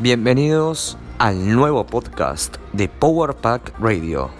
Bienvenidos al nuevo podcast de Power Pack Radio.